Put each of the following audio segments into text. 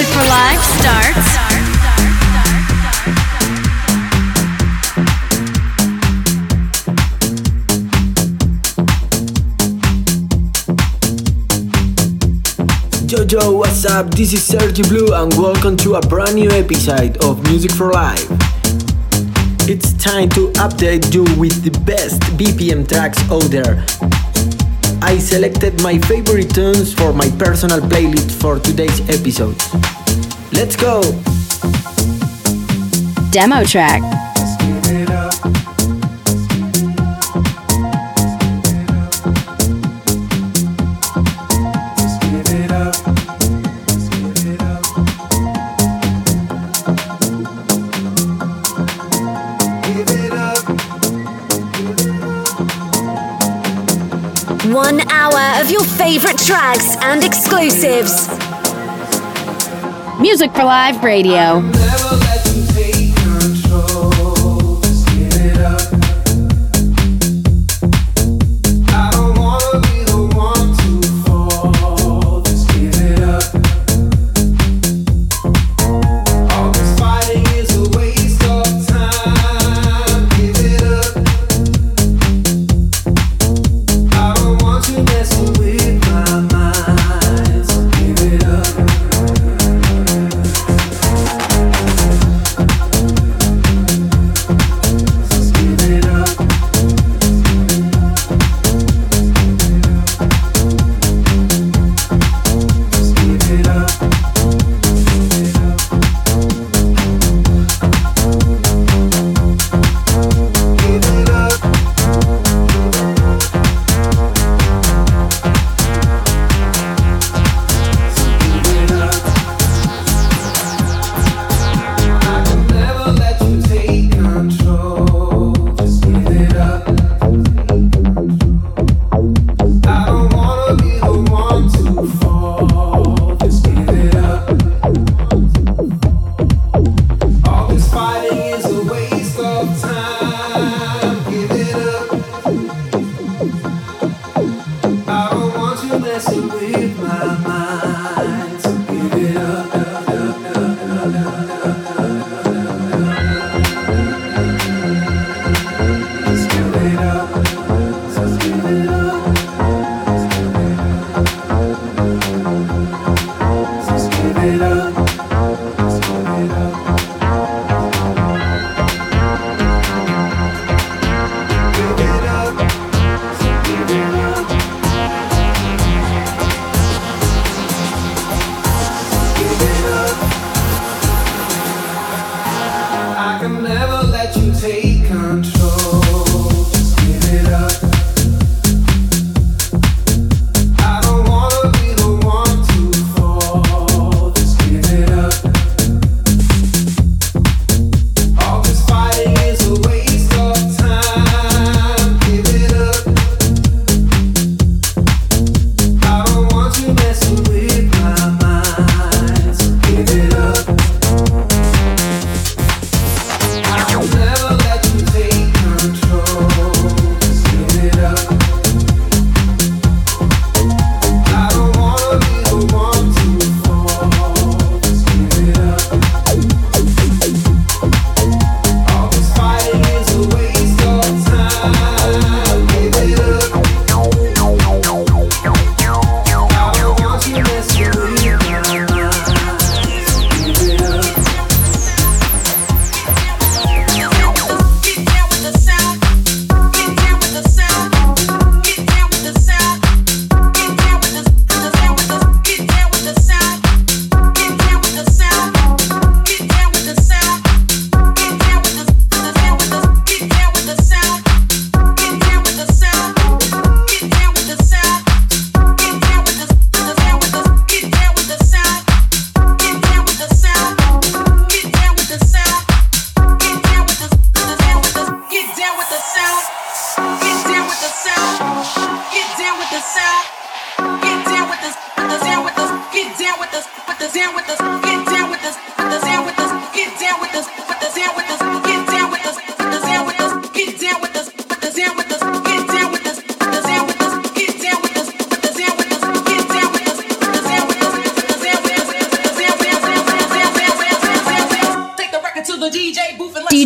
Music for Live starts. Yo, what's up? This is Sergi Blue and welcome to a brand new episode of Music for Life. It's time to update you with the best BPM tracks out there. I selected my favorite tunes for my personal playlist for today's episode. Let's go! Demo track. Of your favorite tracks and exclusives. Music for Live Radio.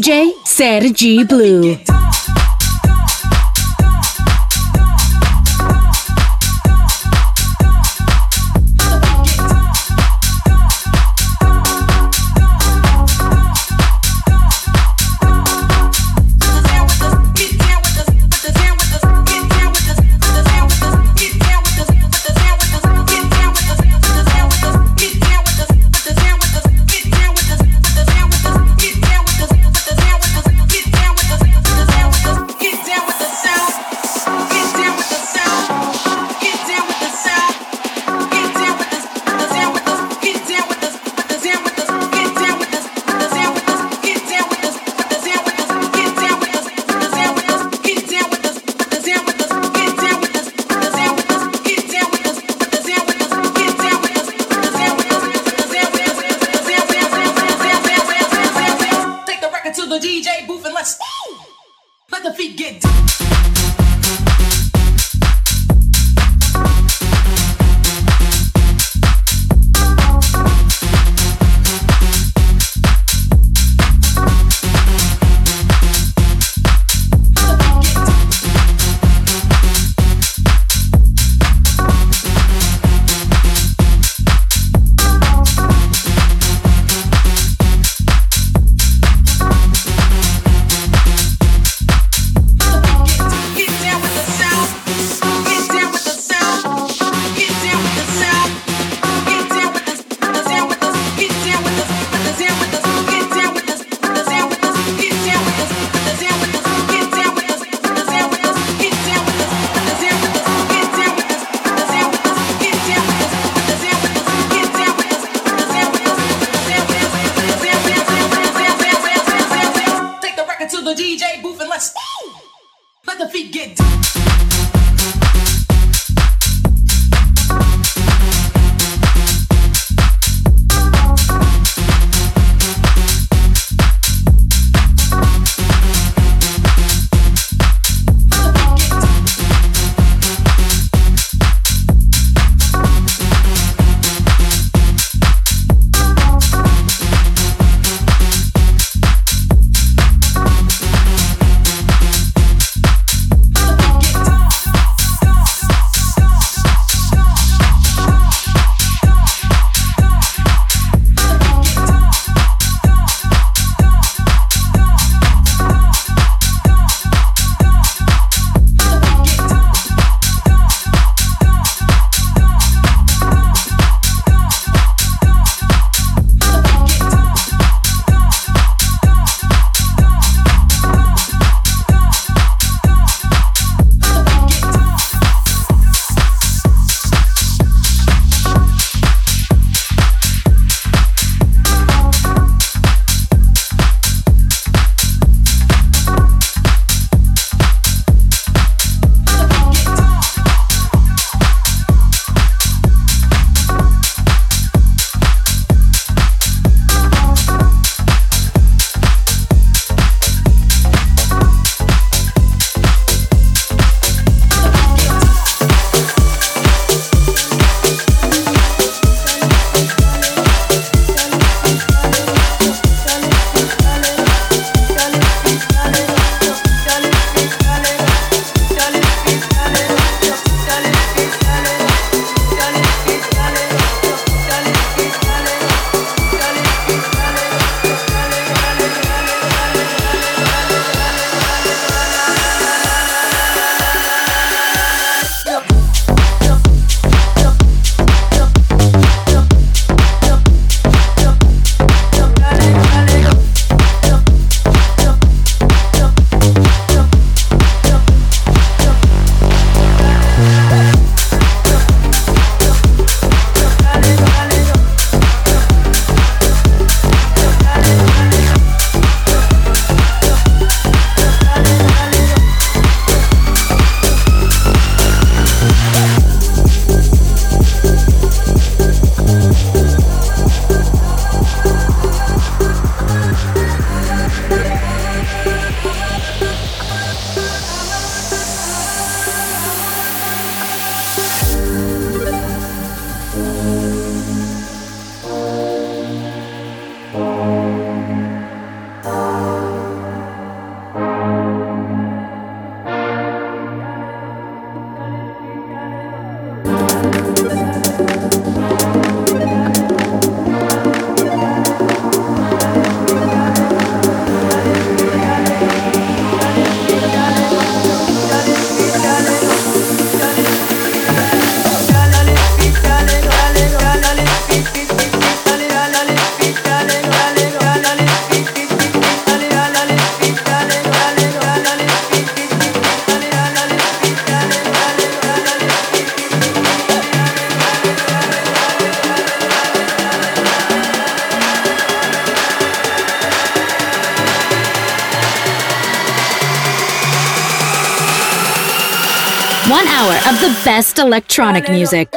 DJ Sergi Blue. Electronic music.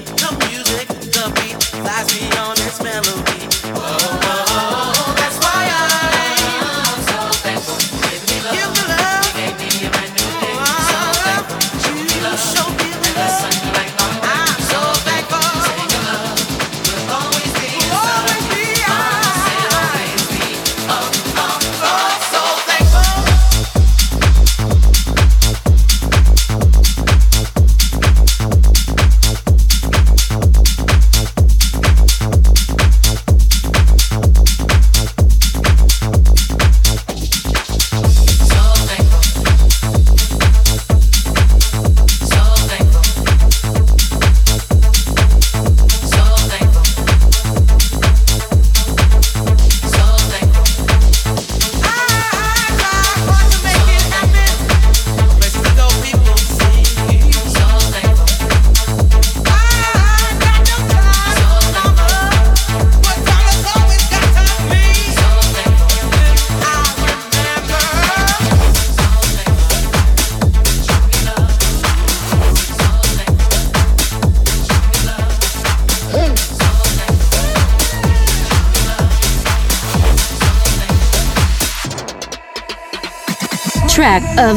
Track music, the week.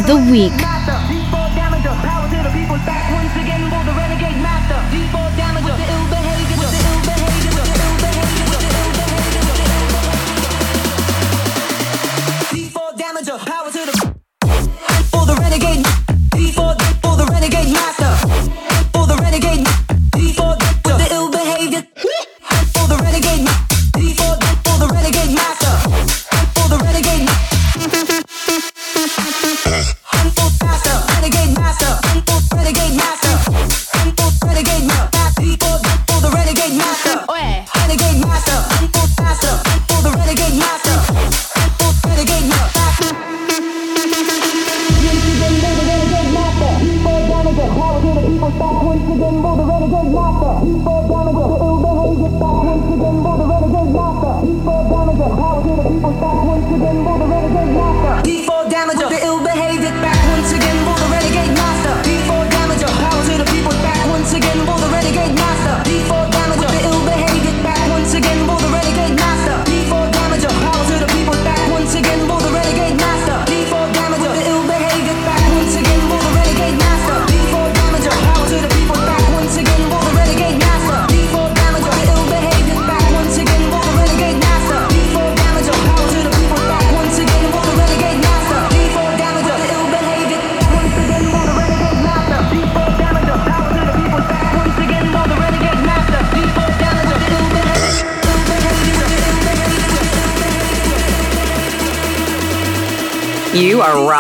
You are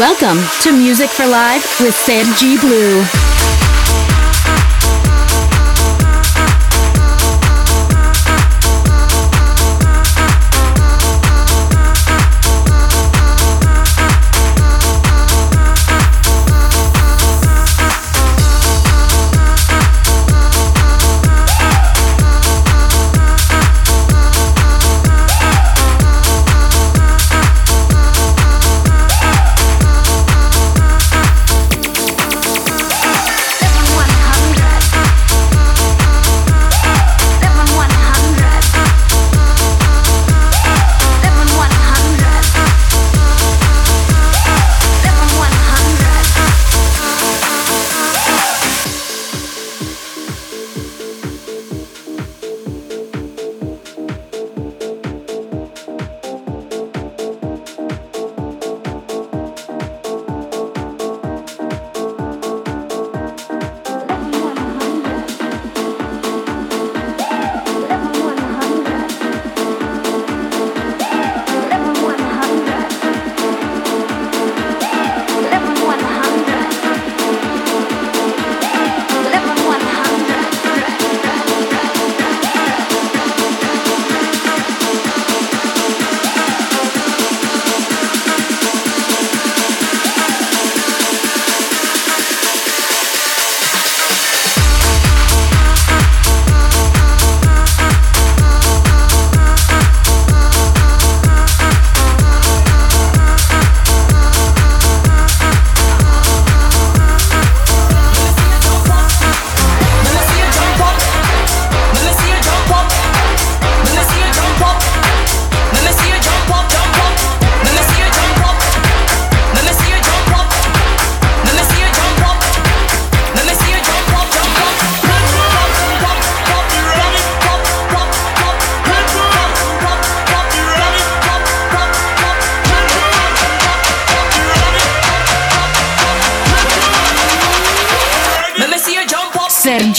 Welcome to Music for Live with Sergi Blue.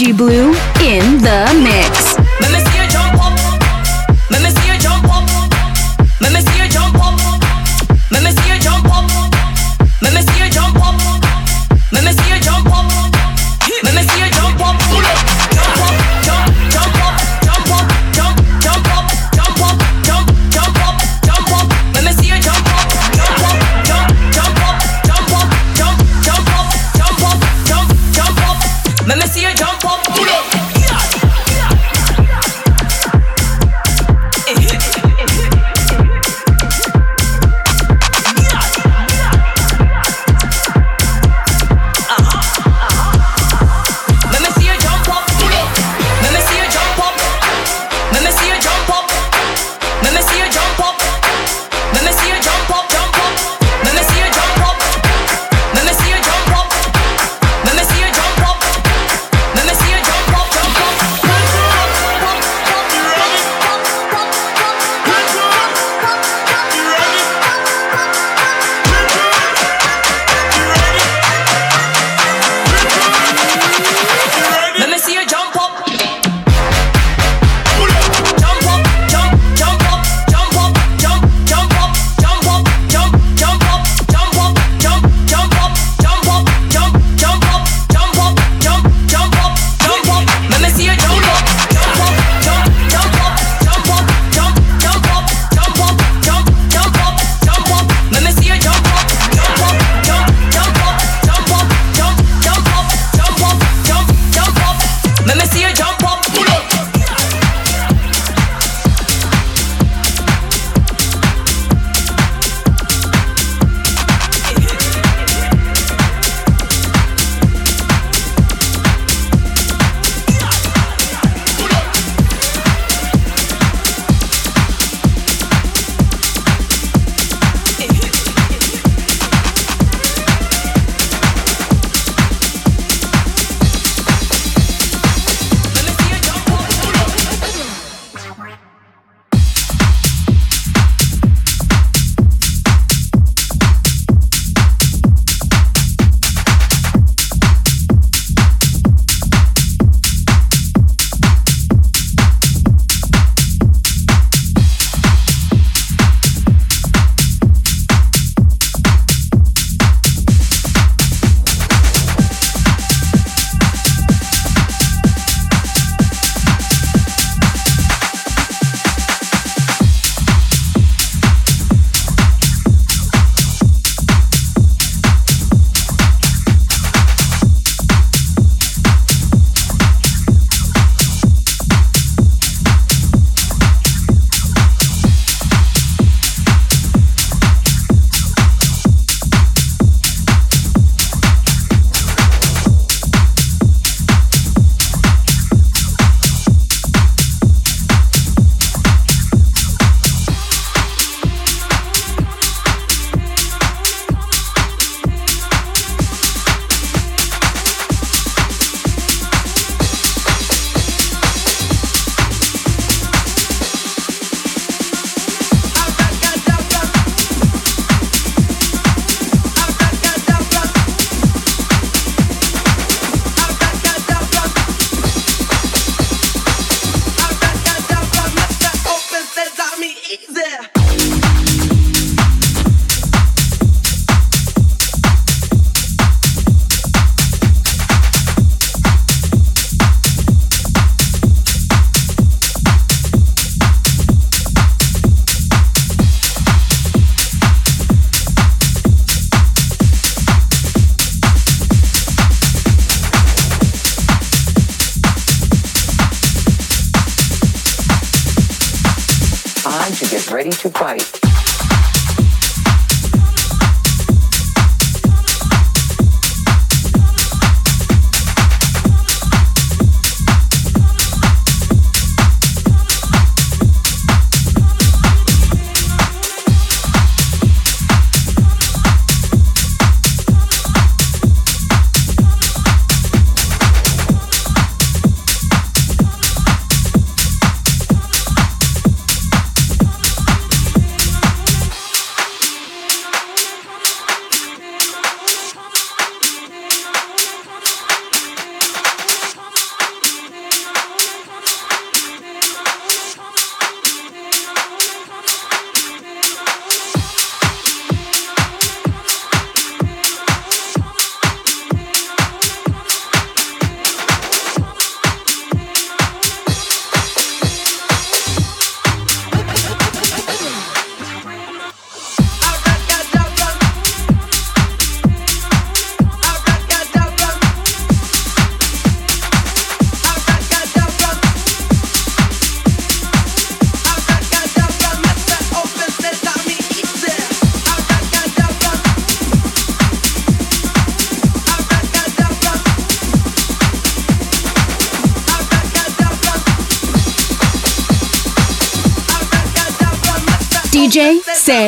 Blue in the mix.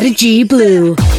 Energy Blue.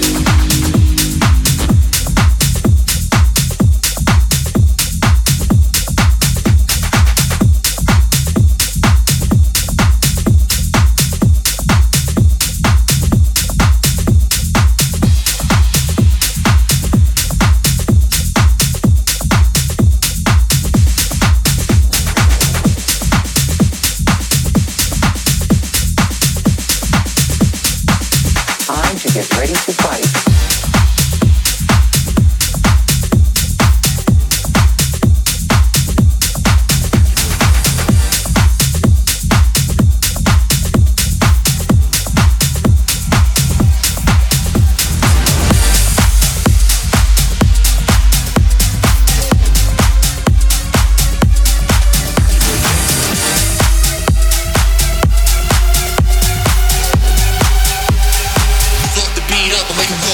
making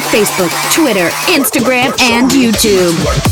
Facebook, Twitter, Instagram, and YouTube.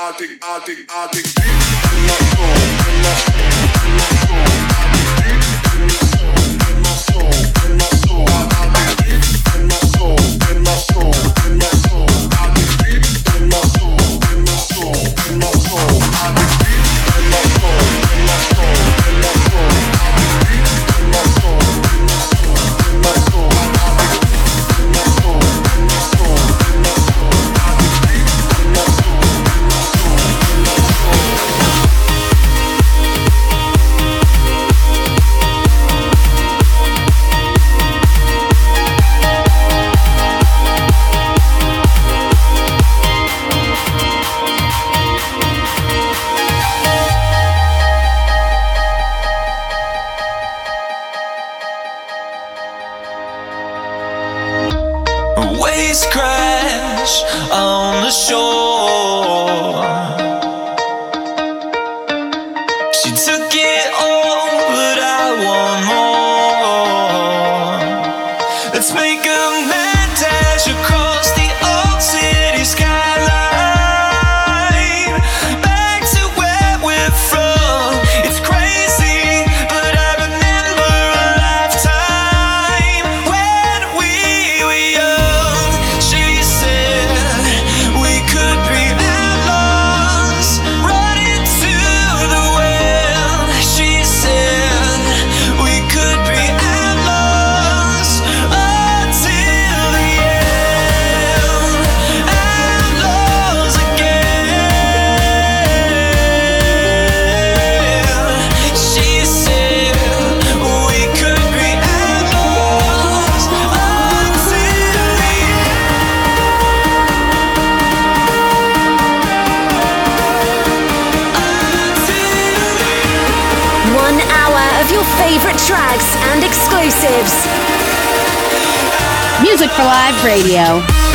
I addict, I addict. I'm not cool, I'm not cool, I'm not cool. for Live Radio.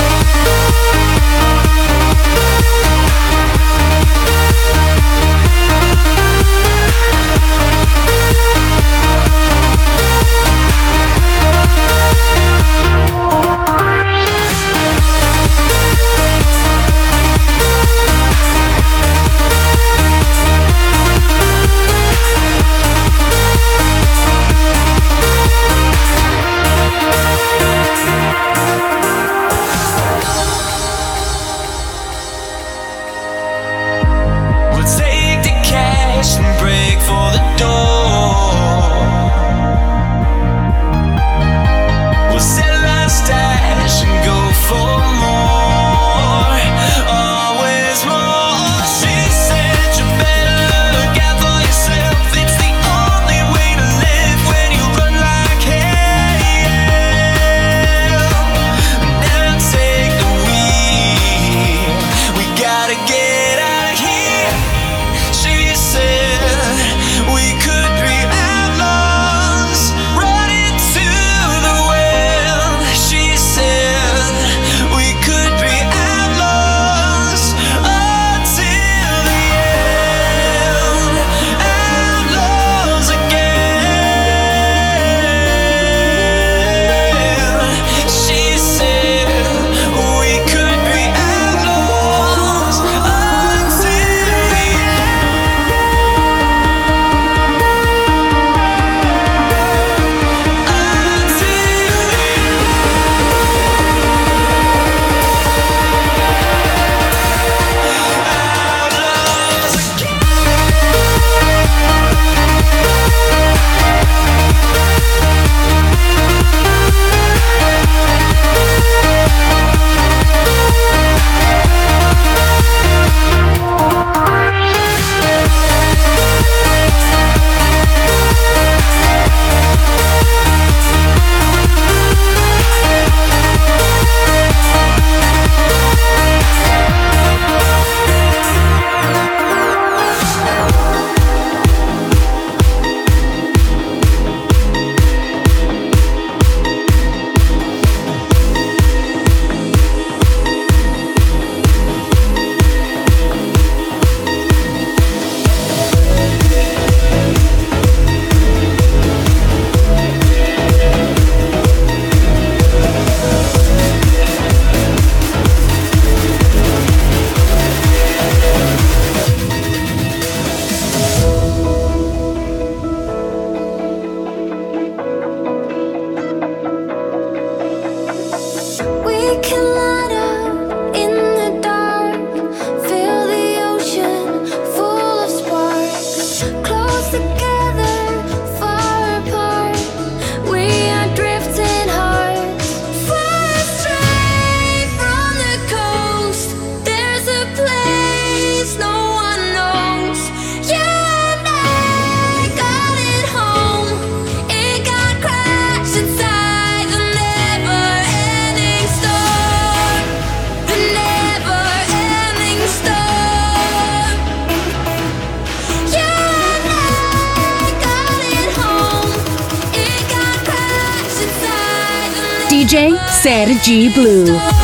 DJ Sergi Blue.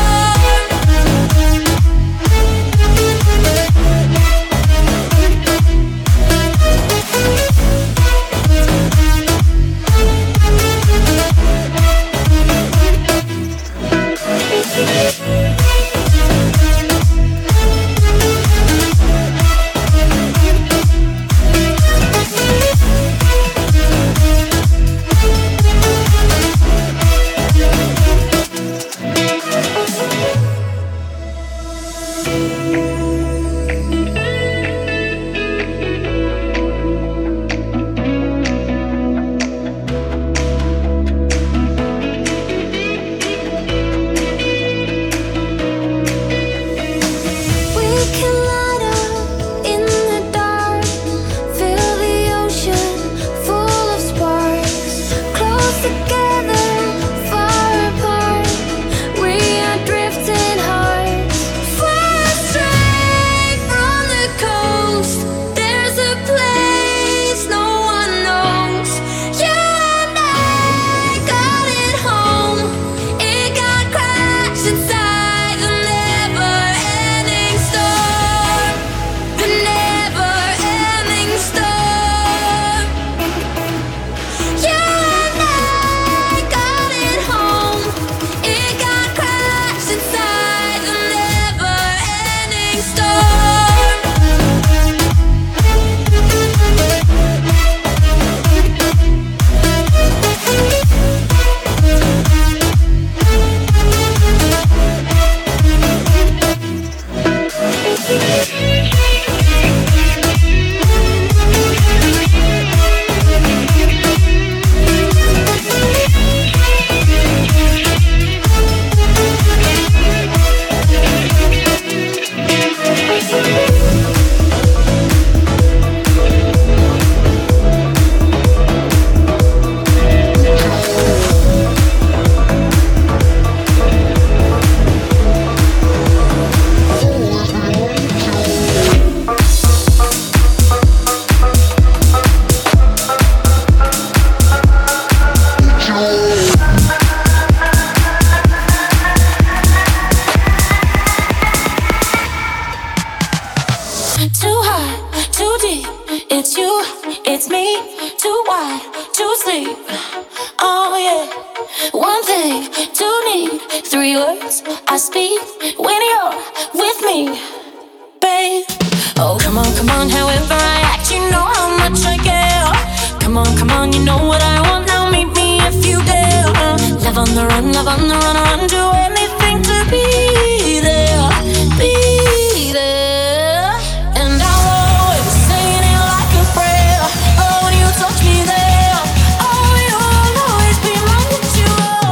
Come on, come on, you know what I want now. Meet me if you dare. Uh, love on the run, love on the run, run. Do anything to be there, be there. And I will always singing it like a prayer. Oh, when you touch me there, oh, you will always be my ritual.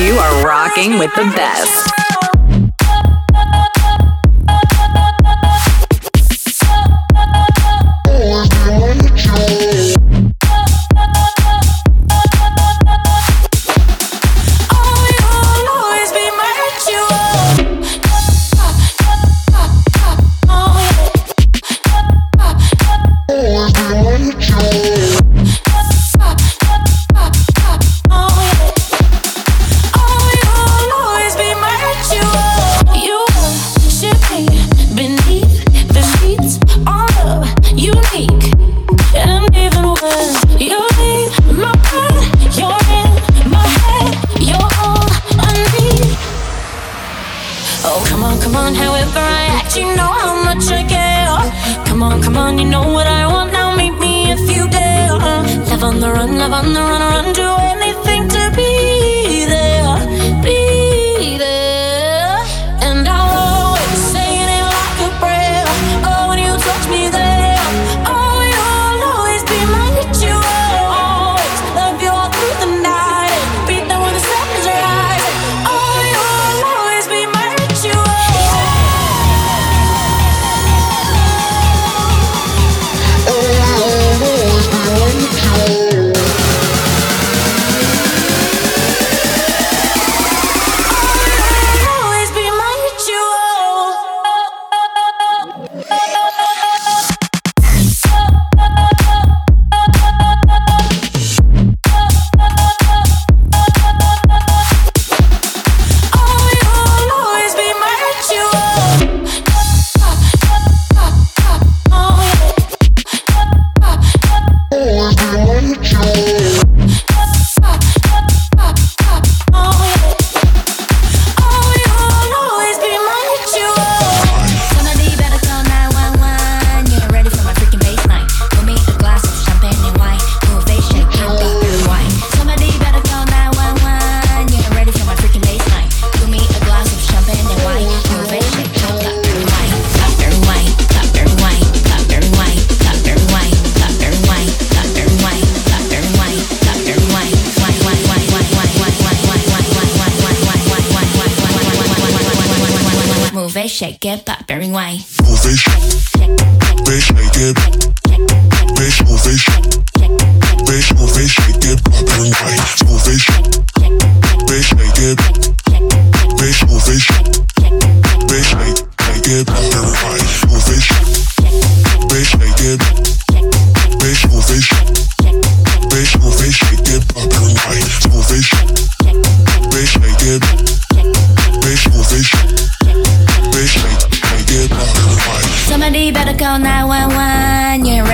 You are rocking with the best.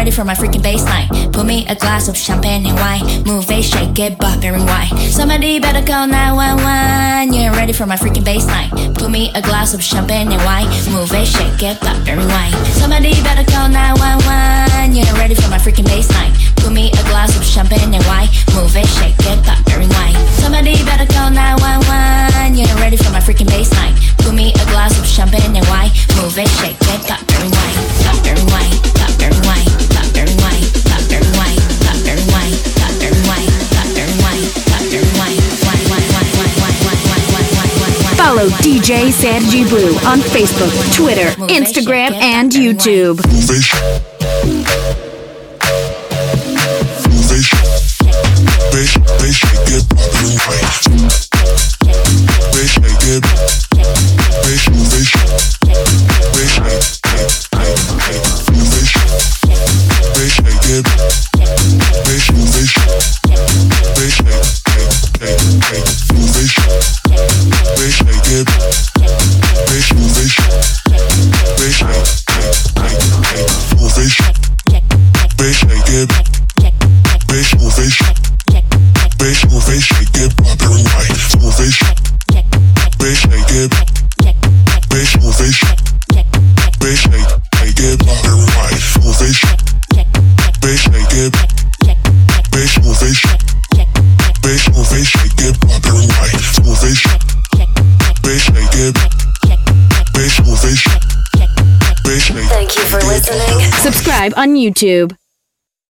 Ready for my freaking baseline. Put me a glass of champagne and wine. Move it, shake it, bop it, rewind. Somebody better call 911. You ain't ready for my freaking baseline. Put me a glass of champagne and wine. Move it, shake it, bop it, rewind. Somebody better call 911. You ain't ready for my freaking baseline. Put me a glass of champagne and wine. Move it, shake it, bop it, rewind. Somebody better call 911. You ain't ready for my freaking baseline. Put me a glass of champagne and wine. Move it, shake it, bop it, rewind. Bop it, rewind. Bop it, rewind. Follow DJ Sergi Blue on Facebook, Twitter, Instagram, and YouTube. YouTube.